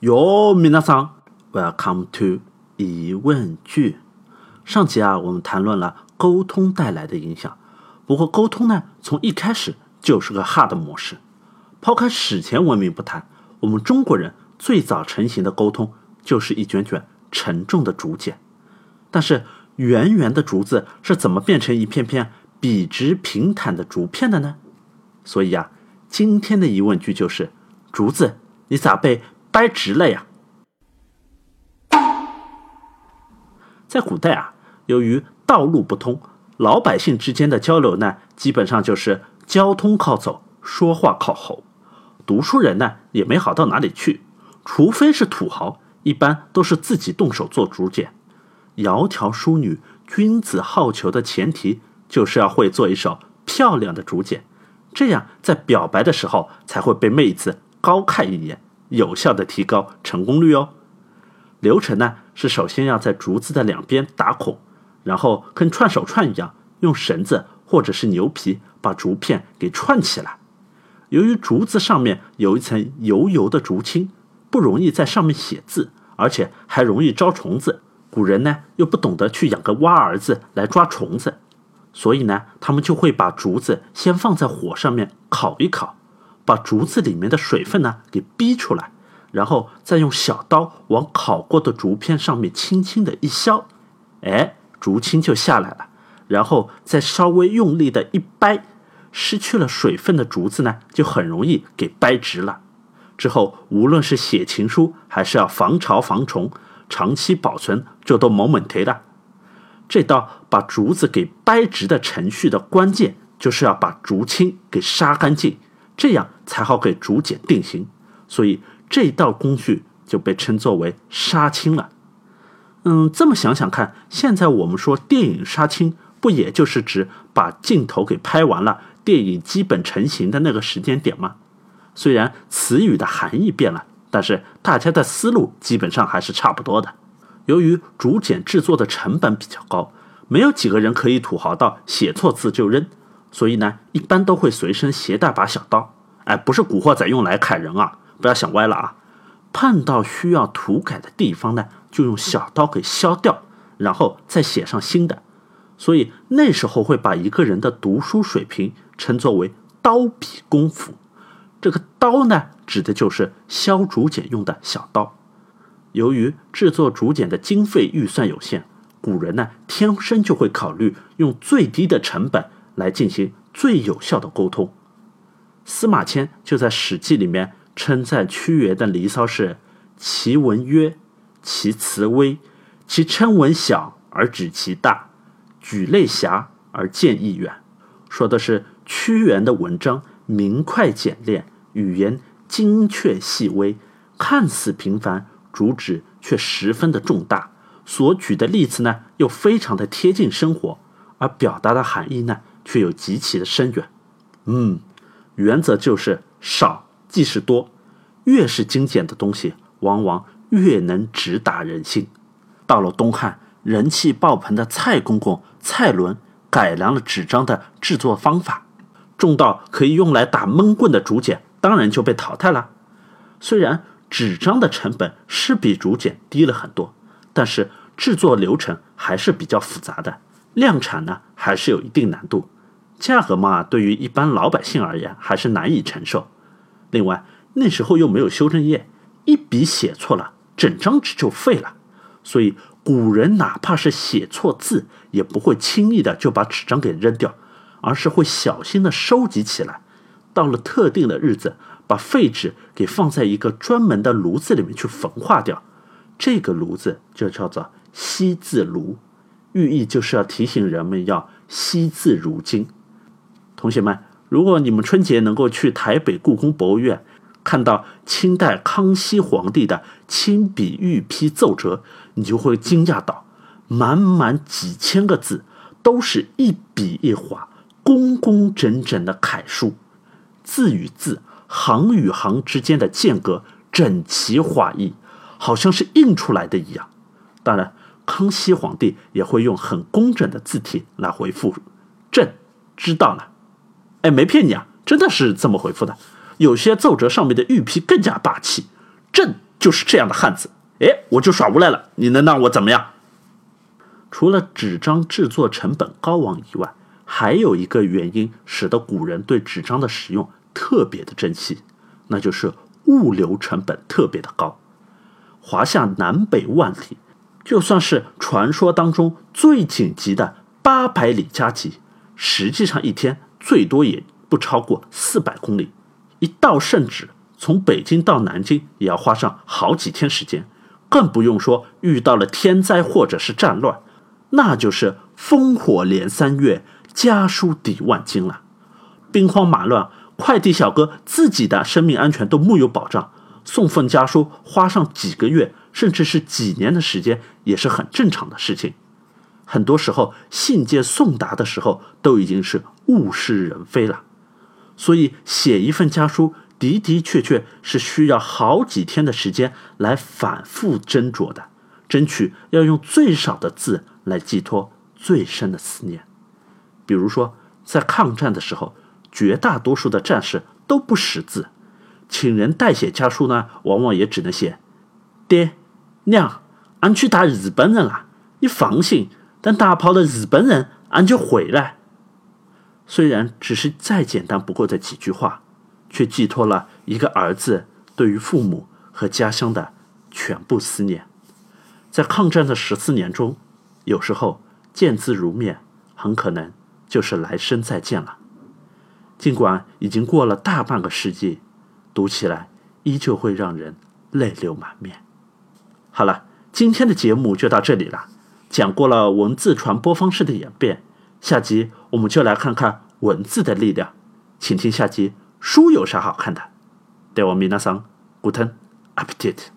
哟，米娜桑，Welcome to 疑问句。上集啊，我们谈论了沟通带来的影响。不过，沟通呢，从一开始就是个 hard 模式。抛开史前文明不谈，我们中国人最早成型的沟通就是一卷卷沉重的竹简。但是，圆圆的竹子是怎么变成一片片笔直平坦的竹片的呢？所以啊，今天的疑问句就是：竹子，你咋被？掰直了呀！在古代啊，由于道路不通，老百姓之间的交流呢，基本上就是交通靠走，说话靠吼。读书人呢，也没好到哪里去，除非是土豪，一般都是自己动手做竹简。窈窕淑女，君子好逑的前提，就是要会做一手漂亮的竹简，这样在表白的时候才会被妹子高看一眼。有效的提高成功率哦。流程呢是首先要在竹子的两边打孔，然后跟串手串一样，用绳子或者是牛皮把竹片给串起来。由于竹子上面有一层油油的竹青，不容易在上面写字，而且还容易招虫子。古人呢又不懂得去养个蛙儿子来抓虫子，所以呢他们就会把竹子先放在火上面烤一烤。把竹子里面的水分呢给逼出来，然后再用小刀往烤过的竹片上面轻轻的一削，哎，竹青就下来了。然后再稍微用力的一掰，失去了水分的竹子呢就很容易给掰直了。之后无论是写情书还是要防潮防虫，长期保存就都没问题了。这道把竹子给掰直的程序的关键就是要把竹青给杀干净。这样才好给竹简定型，所以这道工序就被称作为杀青了。嗯，这么想想看，现在我们说电影杀青，不也就是指把镜头给拍完了，电影基本成型的那个时间点吗？虽然词语的含义变了，但是大家的思路基本上还是差不多的。由于竹简制作的成本比较高，没有几个人可以土豪到写错字就扔。所以呢，一般都会随身携带把小刀，哎，不是古惑仔用来砍人啊，不要想歪了啊。碰到需要涂改的地方呢，就用小刀给削掉，然后再写上新的。所以那时候会把一个人的读书水平称作为刀笔功夫。这个刀呢，指的就是削竹简用的小刀。由于制作竹简的经费预算有限，古人呢天生就会考虑用最低的成本。来进行最有效的沟通。司马迁就在《史记》里面称赞屈原的《离骚》是“其文约，其辞微，其称文小而指其大，举类狭而见义远”，说的是屈原的文章明快简练，语言精确细微，看似平凡，主旨却十分的重大，所举的例子呢又非常的贴近生活，而表达的含义呢。却又极其的深远，嗯，原则就是少即是多，越是精简的东西，往往越能直达人心。到了东汉，人气爆棚的蔡公公蔡伦改良了纸张的制作方法，重到可以用来打闷棍的竹简当然就被淘汰了。虽然纸张的成本是比竹简低了很多，但是制作流程还是比较复杂的。量产呢，还是有一定难度，价格嘛，对于一般老百姓而言还是难以承受。另外，那时候又没有修正液，一笔写错了，整张纸就废了。所以，古人哪怕是写错字，也不会轻易的就把纸张给扔掉，而是会小心的收集起来。到了特定的日子，把废纸给放在一个专门的炉子里面去焚化掉，这个炉子就叫做惜字炉。寓意就是要提醒人们要惜字如金。同学们，如果你们春节能够去台北故宫博物院，看到清代康熙皇帝的亲笔御批奏折，你就会惊讶到，满满几千个字，都是一笔一划、工工整整的楷书，字与字、行与行之间的间隔整齐划一，好像是印出来的一样。当然。康熙皇帝也会用很工整的字体来回复：“朕知道了。”哎，没骗你啊，真的是这么回复的。有些奏折上面的御批更加霸气：“朕就是这样的汉子，哎，我就耍无赖了，你能让我怎么样？除了纸张制作成本高昂以外，还有一个原因使得古人对纸张的使用特别的珍惜，那就是物流成本特别的高。华夏南北万里，就算是传说当中最紧急的八百里加急，实际上一天最多也不超过四百公里。一道圣旨从北京到南京也要花上好几天时间，更不用说遇到了天灾或者是战乱，那就是烽火连三月，家书抵万金了。兵荒马乱，快递小哥自己的生命安全都木有保障。送份家书花上几个月，甚至是几年的时间，也是很正常的事情。很多时候，信件送达的时候，都已经是物是人非了。所以，写一份家书的的确确是需要好几天的时间来反复斟酌的，争取要用最少的字来寄托最深的思念。比如说，在抗战的时候，绝大多数的战士都不识字。请人代写家书呢，往往也只能写：“爹娘，俺去打日本人了，你放心，等打跑了日本人，俺就回来。”虽然只是再简单不过的几句话，却寄托了一个儿子对于父母和家乡的全部思念。在抗战的十四年中，有时候见字如面，很可能就是来生再见了。尽管已经过了大半个世纪。读起来依旧会让人泪流满面。好了，今天的节目就到这里了，讲过了文字传播方式的演变，下集我们就来看看文字的力量，请听下集书有啥好看的。对我米娜桑，古腾，update。